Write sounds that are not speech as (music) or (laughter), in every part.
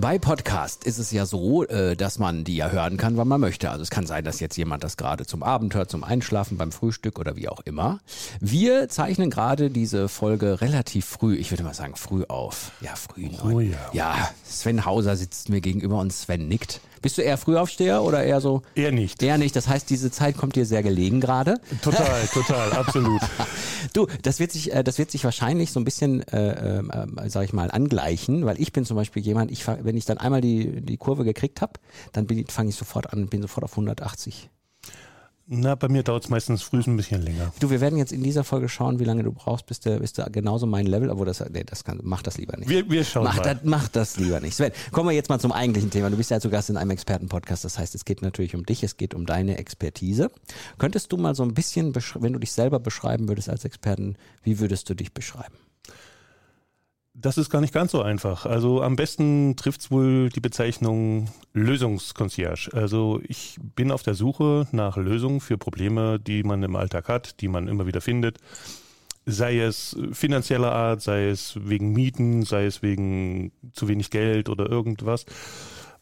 Bei Podcast ist es ja so, äh, dass man die ja hören kann, wann man möchte. Also es kann sein, dass jetzt jemand das gerade zum Abend hört, zum Einschlafen, beim Frühstück oder wie auch immer. Wir zeichnen gerade diese Folge relativ früh, ich würde mal sagen früh auf. Ja, früh. Oh ja. Ja, Sven Hauser sitzt mir gegenüber und Sven nickt. Bist du eher Frühaufsteher oder eher so? Eher nicht. Eher nicht. Das heißt, diese Zeit kommt dir sehr gelegen gerade. Total, (laughs) total, absolut. Du, das wird sich, äh, das wird sich wahrscheinlich so ein bisschen, äh, äh, sag ich mal, angleichen, weil ich bin zum Beispiel jemand, ich, wenn ich dann einmal die, die Kurve gekriegt habe, dann fange ich sofort an, bin sofort auf 180. Na, bei mir dauert es meistens früh ein bisschen länger. Du, wir werden jetzt in dieser Folge schauen, wie lange du brauchst, bis du, bis du genauso mein Level, obwohl das, nee, das kann, mach das lieber nicht. Wir, wir schauen Mach mal. das, mach das lieber nicht. Sven, kommen wir jetzt mal zum eigentlichen Thema. Du bist ja zu Gast in einem Expertenpodcast. Das heißt, es geht natürlich um dich, es geht um deine Expertise. Könntest du mal so ein bisschen, wenn du dich selber beschreiben würdest als Experten, wie würdest du dich beschreiben? Das ist gar nicht ganz so einfach. Also am besten trifft es wohl die Bezeichnung Lösungsconcierge. Also ich bin auf der Suche nach Lösungen für Probleme, die man im Alltag hat, die man immer wieder findet. Sei es finanzieller Art, sei es wegen Mieten, sei es wegen zu wenig Geld oder irgendwas.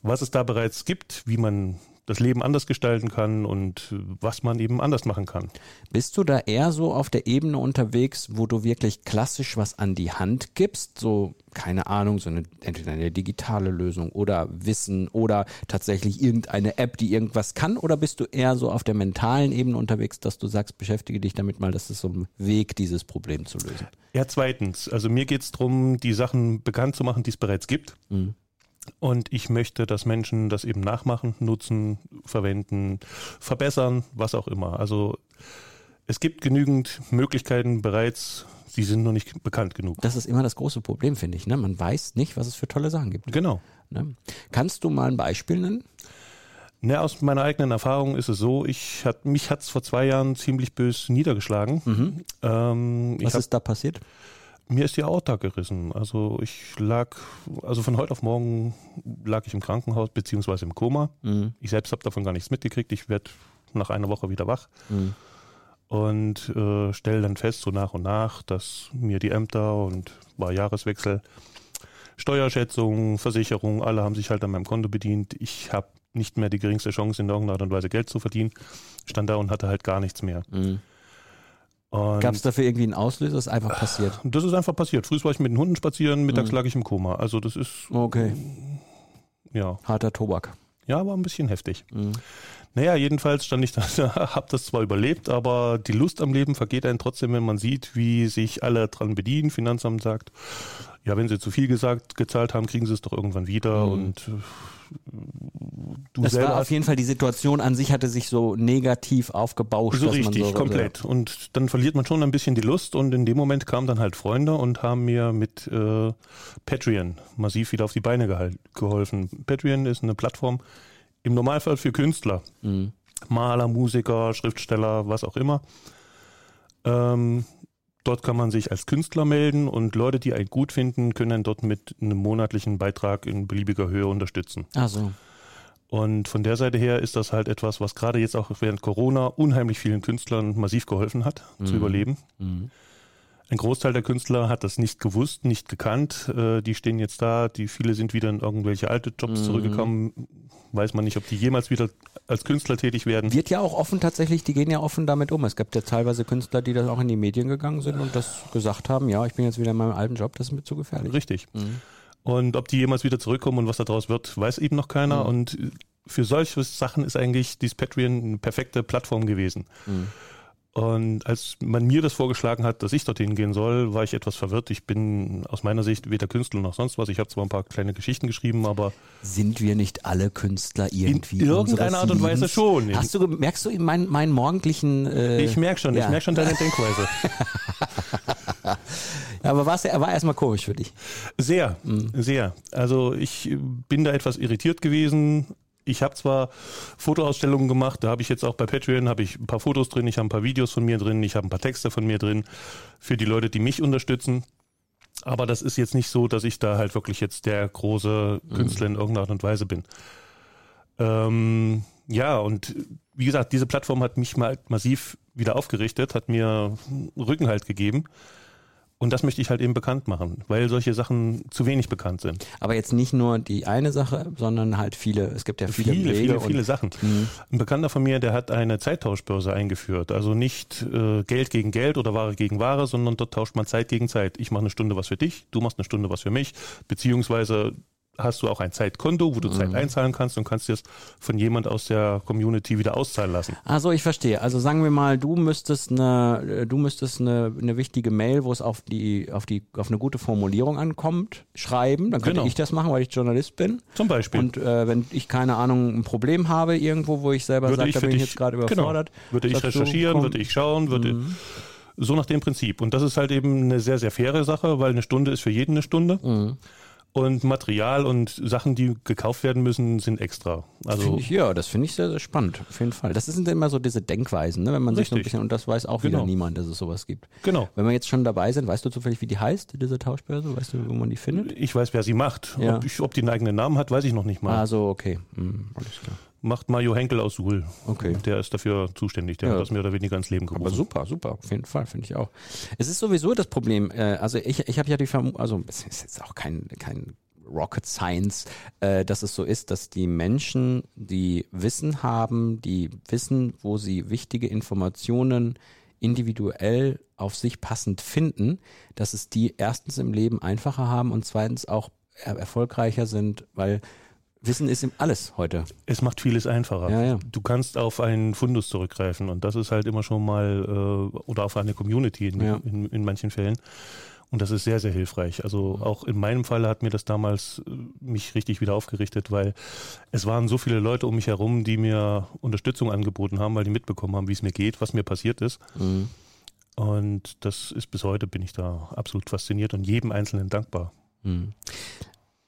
Was es da bereits gibt, wie man das Leben anders gestalten kann und was man eben anders machen kann. Bist du da eher so auf der Ebene unterwegs, wo du wirklich klassisch was an die Hand gibst? So, keine Ahnung, so eine, entweder eine digitale Lösung oder Wissen oder tatsächlich irgendeine App, die irgendwas kann? Oder bist du eher so auf der mentalen Ebene unterwegs, dass du sagst, beschäftige dich damit mal, das ist so ein Weg, dieses Problem zu lösen? Ja, zweitens. Also mir geht es darum, die Sachen bekannt zu machen, die es bereits gibt. Mhm. Und ich möchte, dass Menschen das eben nachmachen, nutzen, verwenden, verbessern, was auch immer. Also es gibt genügend Möglichkeiten bereits, sie sind noch nicht bekannt genug. Das ist immer das große Problem, finde ich. Ne? Man weiß nicht, was es für tolle Sachen gibt. Genau. Ne? Kannst du mal ein Beispiel nennen? Ne, aus meiner eigenen Erfahrung ist es so, ich hat, mich hat es vor zwei Jahren ziemlich bös niedergeschlagen. Ähm, ich Was hab, ist da passiert? Mir ist die Aorta gerissen. Also ich lag, also von heute auf morgen lag ich im Krankenhaus beziehungsweise im Koma. Mhm. Ich selbst habe davon gar nichts mitgekriegt. Ich werde nach einer Woche wieder wach Mhm. und äh, stelle dann fest, so nach und nach, dass mir die Ämter und war Jahreswechsel, Steuerschätzung, Versicherung, alle haben sich halt an meinem Konto bedient. Ich habe nicht mehr die geringste Chance, in irgendeiner Art und Weise Geld zu verdienen. Stand da und hatte halt gar nichts mehr. Mhm. Gab es dafür irgendwie einen Auslöser? Das ist einfach passiert. das ist einfach passiert. Früh war ich mit den Hunden spazieren, mittags Mhm. lag ich im Koma. Also das ist, Okay, ja, harter Tobak. ja, war ein bisschen heftig. Mhm. Naja, jedenfalls stand ich da, (laughs) hab das zwar überlebt, aber die Lust am Leben vergeht einem trotzdem, wenn man sieht, wie sich alle dran bedienen. Finanzamt sagt, ja, wenn sie zu viel gesagt, gezahlt haben, kriegen sie es doch irgendwann wieder Mhm. und äh, du Das selber war auf jeden Fall, die Situation an sich hatte sich so negativ aufgebauscht. so richtig, so, komplett. Und dann verliert man schon ein bisschen die Lust und in dem Moment kamen dann halt Freunde und haben mir mit äh, Patreon massiv wieder auf die Beine geholfen. Patreon ist eine Plattform im Normalfall für Künstler. Mhm. Maler, Musiker, Schriftsteller, was auch immer. Ähm, dort kann man sich als Künstler melden und Leute, die einen gut finden, können einen dort mit einem monatlichen Beitrag in beliebiger Höhe unterstützen. Ach so. Und von der Seite her ist das halt etwas, was gerade jetzt auch während Corona unheimlich vielen Künstlern massiv geholfen hat, zu Mhm. überleben. Mhm. Ein Großteil der Künstler hat das nicht gewusst, nicht gekannt. Äh, die stehen jetzt da, die viele sind wieder in irgendwelche alte Jobs Mhm. zurückgekommen. Weiß man nicht, ob die jemals wieder als Künstler tätig werden. Wird ja auch offen tatsächlich, die gehen ja offen damit um. Es gibt ja teilweise Künstler, die dann auch in die Medien gegangen sind und das gesagt haben, ja, ich bin jetzt wieder in meinem alten Job, das ist mir zu gefährlich. Richtig. Mhm. Und ob die jemals wieder zurückkommen und was daraus wird, weiß eben noch keiner. Mhm. Und für solche Sachen ist eigentlich dieses Patreon eine perfekte Plattform gewesen. Mhm. Und als man mir das vorgeschlagen hat, dass ich dorthin gehen soll, war ich etwas verwirrt. Ich bin aus meiner Sicht weder Künstler noch sonst was. Ich habe zwar ein paar kleine Geschichten geschrieben, aber Sind wir nicht alle Künstler irgendwie? in irgendeiner Art und Weise Lebens? schon. Hast du, merkst du in meinen, meinen morgendlichen, äh, ich merke schon, ja. ich merke schon deine Denkweise. (laughs) aber war's, er war erstmal komisch für dich. Sehr, Mhm. sehr. Also ich bin da etwas irritiert gewesen. Ich habe zwar Fotoausstellungen gemacht, da habe ich jetzt auch bei Patreon habe ich ein paar Fotos drin, ich habe ein paar Videos von mir drin, ich habe ein paar Texte von mir drin für die Leute, die mich unterstützen. Aber das ist jetzt nicht so, dass ich da halt wirklich jetzt der große Künstler in irgendeiner Art und Weise bin. Ähm, ja, und wie gesagt, diese Plattform hat mich mal massiv wieder aufgerichtet, hat mir Rückenhalt gegeben. Und das möchte ich halt eben bekannt machen, weil solche Sachen zu wenig bekannt sind. Aber jetzt nicht nur die eine Sache, sondern halt viele, es gibt ja viele Viele, Wege viele, viele Sachen. Mhm. Ein Bekannter von mir, der hat eine Zeittauschbörse eingeführt. Also nicht äh, Geld gegen Geld oder Ware gegen Ware, sondern dort tauscht man Zeit gegen Zeit. Ich mache eine Stunde was für dich, du machst eine Stunde was für mich, beziehungsweise hast du auch ein Zeitkonto, wo du Mhm. Zeit einzahlen kannst und kannst dir es von jemand aus der Community wieder auszahlen lassen. Also ich verstehe. Also sagen wir mal, du müsstest eine, äh, du müsstest eine, eine wichtige Mail, wo es auf die, auf die, auf eine gute Formulierung ankommt, schreiben. Dann könnte Genau. ich das machen, weil ich Journalist bin. Zum Beispiel. Und äh, wenn ich keine Ahnung ein Problem habe irgendwo, wo ich selber sage, ich da bin ich jetzt gerade genau, überfordert, würde ich du, recherchieren, würde ich schauen, würde Mhm. so nach dem Prinzip. Und das ist halt eben eine sehr, sehr faire Sache, weil eine Stunde ist für jeden eine Stunde. Mhm. Und Material und Sachen, die gekauft werden müssen, sind extra. Also ich, ja, das finde ich sehr, sehr spannend, auf jeden Fall. Das sind immer so diese Denkweisen, ne? wenn man sich so ein Richtig. bisschen, und das weiß auch wieder Genau. niemand, dass es sowas gibt. genau. Wenn wir jetzt schon dabei sind, weißt du zufällig, wie die heißt, diese Tauschbörse? Weißt du, wo man die findet? Ich weiß, wer sie macht. Ja. Ob, ich, ob die einen eigenen Namen hat, weiß ich noch nicht mal. Ah, so, okay. Hm, alles klar. Macht Mario Henkel aus Suhl. Okay. Der ist dafür zuständig. Der Ja. hat das mehr oder weniger ins Leben gerufen. Aber super, super, auf jeden Fall, finde ich auch. Es ist sowieso das Problem, äh, also ich, ich habe ja die Vermutung, also es ist jetzt auch kein, kein Rocket Science, äh, dass es so ist, dass die Menschen, die Wissen haben, die wissen, wo sie wichtige Informationen individuell auf sich passend finden, dass es die erstens im Leben einfacher haben und zweitens auch er erfolgreicher sind, weil Wissen ist alles heute. Es macht vieles einfacher. Ja, ja. Du kannst auf einen Fundus zurückgreifen und das ist halt immer schon mal, äh, oder auf eine Community in, Ja. in, in manchen Fällen. Und das ist sehr, sehr hilfreich. Also auch in meinem Fall hat mir das damals äh, mich richtig wieder aufgerichtet, weil es waren so viele Leute um mich herum, die mir Unterstützung angeboten haben, weil die mitbekommen haben, wie es mir geht, was mir passiert ist. Mhm. Und das ist bis heute bin ich da absolut fasziniert und jedem Einzelnen dankbar. Hm.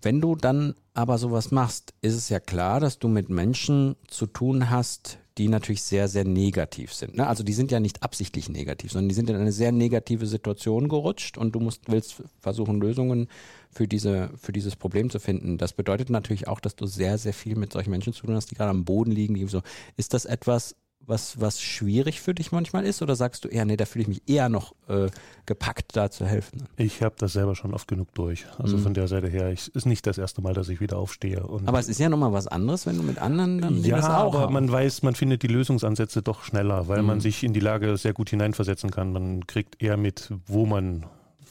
Wenn du dann aber sowas machst, ist es ja klar, dass du mit Menschen zu tun hast, die natürlich sehr, sehr negativ sind. Ne? Also die sind ja nicht absichtlich negativ, sondern die sind in eine sehr negative Situation gerutscht und du musst, willst versuchen, Lösungen für, diese, für dieses Problem zu finden. Das bedeutet natürlich auch, dass du sehr, sehr viel mit solchen Menschen zu tun hast, die gerade am Boden liegen. Die so. Ist das etwas, was, was schwierig für dich manchmal ist? Oder sagst du eher, nee, da fühle ich mich eher noch äh, gepackt, da zu helfen? Ich habe das selber schon oft genug durch. Also Mhm. von der Seite her, es ist nicht das erste Mal, dass ich wieder aufstehe. Aber es ist ja nochmal was anderes, wenn du mit anderen dann ja, das auch aber haben. man weiß, man findet die Lösungsansätze doch schneller, weil Mhm. man sich in die Lage sehr gut hineinversetzen kann. Man kriegt eher mit, wo man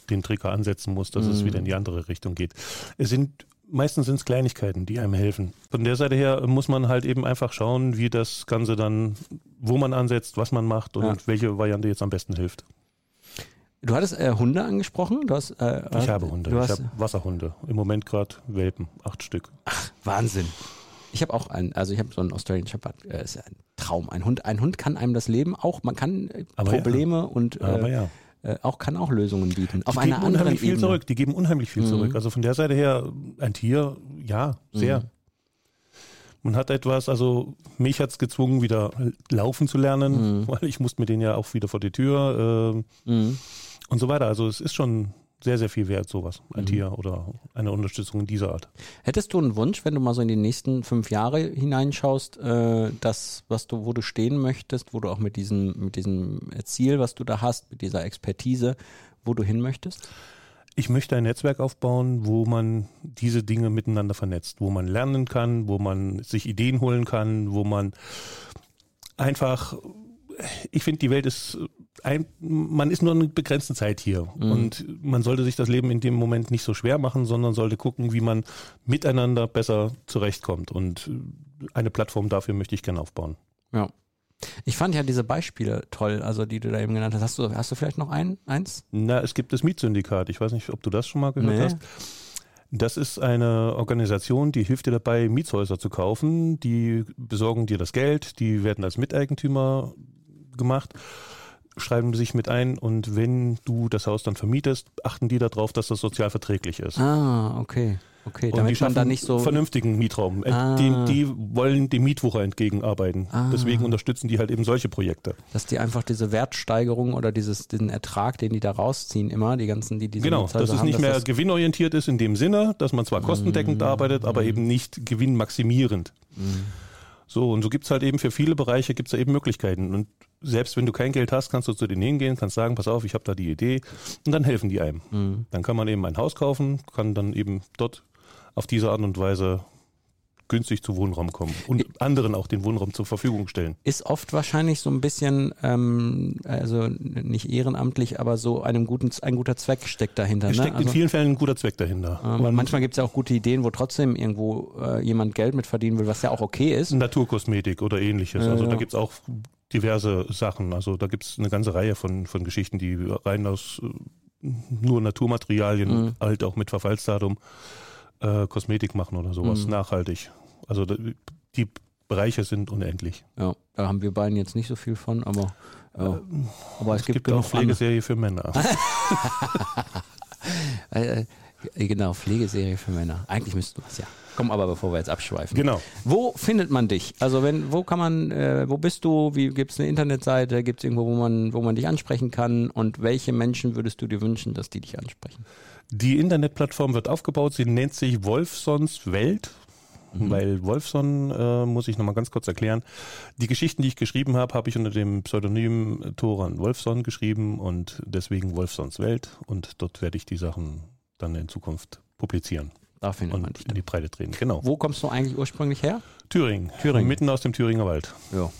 den Trigger ansetzen muss, dass es Mhm. wieder in die andere Richtung geht. Es sind meistens sind es Kleinigkeiten, die einem helfen. Von der Seite her muss man halt eben einfach schauen, wie das Ganze dann, wo man ansetzt, was man macht und Ja. welche Variante jetzt am besten hilft. Du hattest äh, Hunde angesprochen. Du hast, äh, Ich habe Hunde, ich habe Wasserhunde. Im Moment gerade Welpen, acht Stück. Wahnsinn. Ich habe auch einen, also ich habe so einen Australian Shepherd, äh, ist ja ein Traum. Ein Hund, ein Hund kann einem das Leben auch, man kann äh, Aber ja. Probleme und Aber äh, ja. Äh, auch kann auch Lösungen bieten. Auf die einer geben anderen unheimlich viel Ebene. zurück. Die geben unheimlich viel Mhm. zurück. Also von der Seite her, ein Tier, ja, sehr. Mhm. Man hat etwas, also mich hat es gezwungen, wieder laufen zu lernen, Mhm. weil ich musste mit denen ja auch wieder vor die Tür äh, Mhm. und so weiter. Also es ist schon sehr, sehr viel wert, sowas, ein Mhm. Tier oder eine Unterstützung in dieser Art. Hättest du einen Wunsch, wenn du mal so in die nächsten fünf Jahre hineinschaust, äh, das, was du, wo du stehen möchtest, wo du auch mit diesem, mit diesem Ziel, was du da hast, mit dieser Expertise, wo du hin möchtest? Ich möchte ein Netzwerk aufbauen, wo man diese Dinge miteinander vernetzt, wo man lernen kann, wo man sich Ideen holen kann, wo man einfach, ich finde, die Welt ist ein, man ist nur eine begrenzte Zeit hier Mhm. und man sollte sich das Leben in dem Moment nicht so schwer machen, sondern sollte gucken, wie man miteinander besser zurechtkommt und eine Plattform dafür möchte ich gerne aufbauen. Ja. Ich fand ja diese Beispiele toll, also die du da eben genannt hast. Hast du, hast du vielleicht noch ein, eins? Na, es gibt das Mietsyndikat. Ich weiß nicht, ob du das schon mal gehört Nee. hast. Das ist eine Organisation, die hilft dir dabei, Mietshäuser zu kaufen. Die besorgen dir das Geld, die werden als Miteigentümer gemacht, schreiben sich mit ein und wenn du das Haus dann vermietest, achten die darauf, dass das sozial verträglich ist. Ah, okay. Okay, Und damit die man da nicht so. vernünftigen Mietraum. Äh, Ah. Die, die wollen dem Mietwucher entgegenarbeiten. Ah. Deswegen unterstützen die halt eben solche Projekte. Dass die einfach diese Wertsteigerung oder dieses, diesen Ertrag, den die da rausziehen, immer, die ganzen, die diese Genau, Mietshäuser dass es haben, nicht dass mehr das- gewinnorientiert ist in dem Sinne, dass man zwar kostendeckend arbeitet, aber eben nicht gewinnmaximierend. So, und so gibt's halt eben für viele Bereiche gibt's da eben Möglichkeiten. Und selbst wenn du kein Geld hast, kannst du zu denen hingehen, kannst sagen, pass auf, ich habe da die Idee und dann helfen die einem. Mhm. Dann kann man eben ein Haus kaufen, kann dann eben dort auf diese Art und Weise günstig zu Wohnraum kommen und anderen auch den Wohnraum zur Verfügung stellen. ist oft wahrscheinlich so ein bisschen, ähm, also nicht ehrenamtlich, aber so einem guten, ein guter Zweck steckt dahinter. Es ne? steckt also, in vielen Fällen ein guter Zweck dahinter. ähm, Und manchmal gibt es ja auch gute Ideen, wo trotzdem irgendwo äh, jemand Geld mit verdienen will, was ja auch okay ist. Naturkosmetik oder ähnliches. Ja, also ja. da gibt's auch diverse Sachen. Also da gibt's eine ganze Reihe von, von Geschichten, die rein aus äh, nur Naturmaterialien, Mhm. halt auch mit Verfallsdatum, äh, Kosmetik machen oder sowas, Mhm. nachhaltig. Also die Bereiche sind unendlich. Ja, da haben wir beiden jetzt nicht so viel von, aber, ja. aber es, Es gibt, gibt auch andere. Pflegeserie für Männer. (laughs) Äh, äh, genau, Pflegeserie für Männer. Eigentlich müssten wir es ja. Komm aber, bevor wir jetzt abschweifen. genau. Wo findet man dich? Also wenn, wo kann man, äh, wo bist du? Wie gibt es eine Internetseite? Gibt es irgendwo, wo man, wo man dich ansprechen kann? Und welche Menschen würdest du dir wünschen, dass die dich ansprechen? Die Internetplattform wird aufgebaut. Sie nennt sich Wolfsons Welt. Mhm. Weil Wolfson, äh, muss ich nochmal ganz kurz erklären, die Geschichten, die ich geschrieben habe, habe ich unter dem Pseudonym Thoran Wolfson geschrieben und deswegen Wolfsons Welt und dort werde ich die Sachen dann in Zukunft publizieren Da findet man und dich. in die Breite drehen. Genau. Wo kommst du eigentlich ursprünglich her? Thüringen. Thüringen. Mitten aus dem Thüringer Wald. Ja.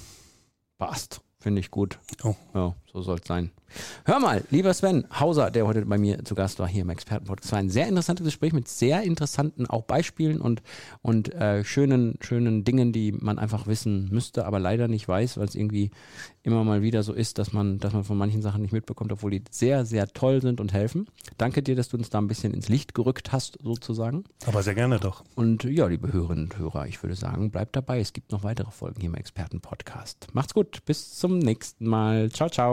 Passt. Finde ich gut. Oh. Ja, so soll es sein. Hör mal, lieber Sven Hauser, der heute bei mir zu Gast war hier im Expertenpodcast. Es war ein sehr interessantes Gespräch mit sehr interessanten auch Beispielen und, und äh, schönen, schönen Dingen, die man einfach wissen müsste, aber leider nicht weiß, weil es irgendwie immer mal wieder so ist, dass man, dass man von manchen Sachen nicht mitbekommt, obwohl die sehr, sehr toll sind und helfen. Danke dir, dass du uns da ein bisschen ins Licht gerückt hast, sozusagen. Aber sehr gerne doch. Und ja, liebe Hörerinnen und Hörer, ich würde sagen, bleibt dabei. Es gibt noch weitere Folgen hier im Expertenpodcast. Macht's gut, bis zum nächsten Mal. Ciao,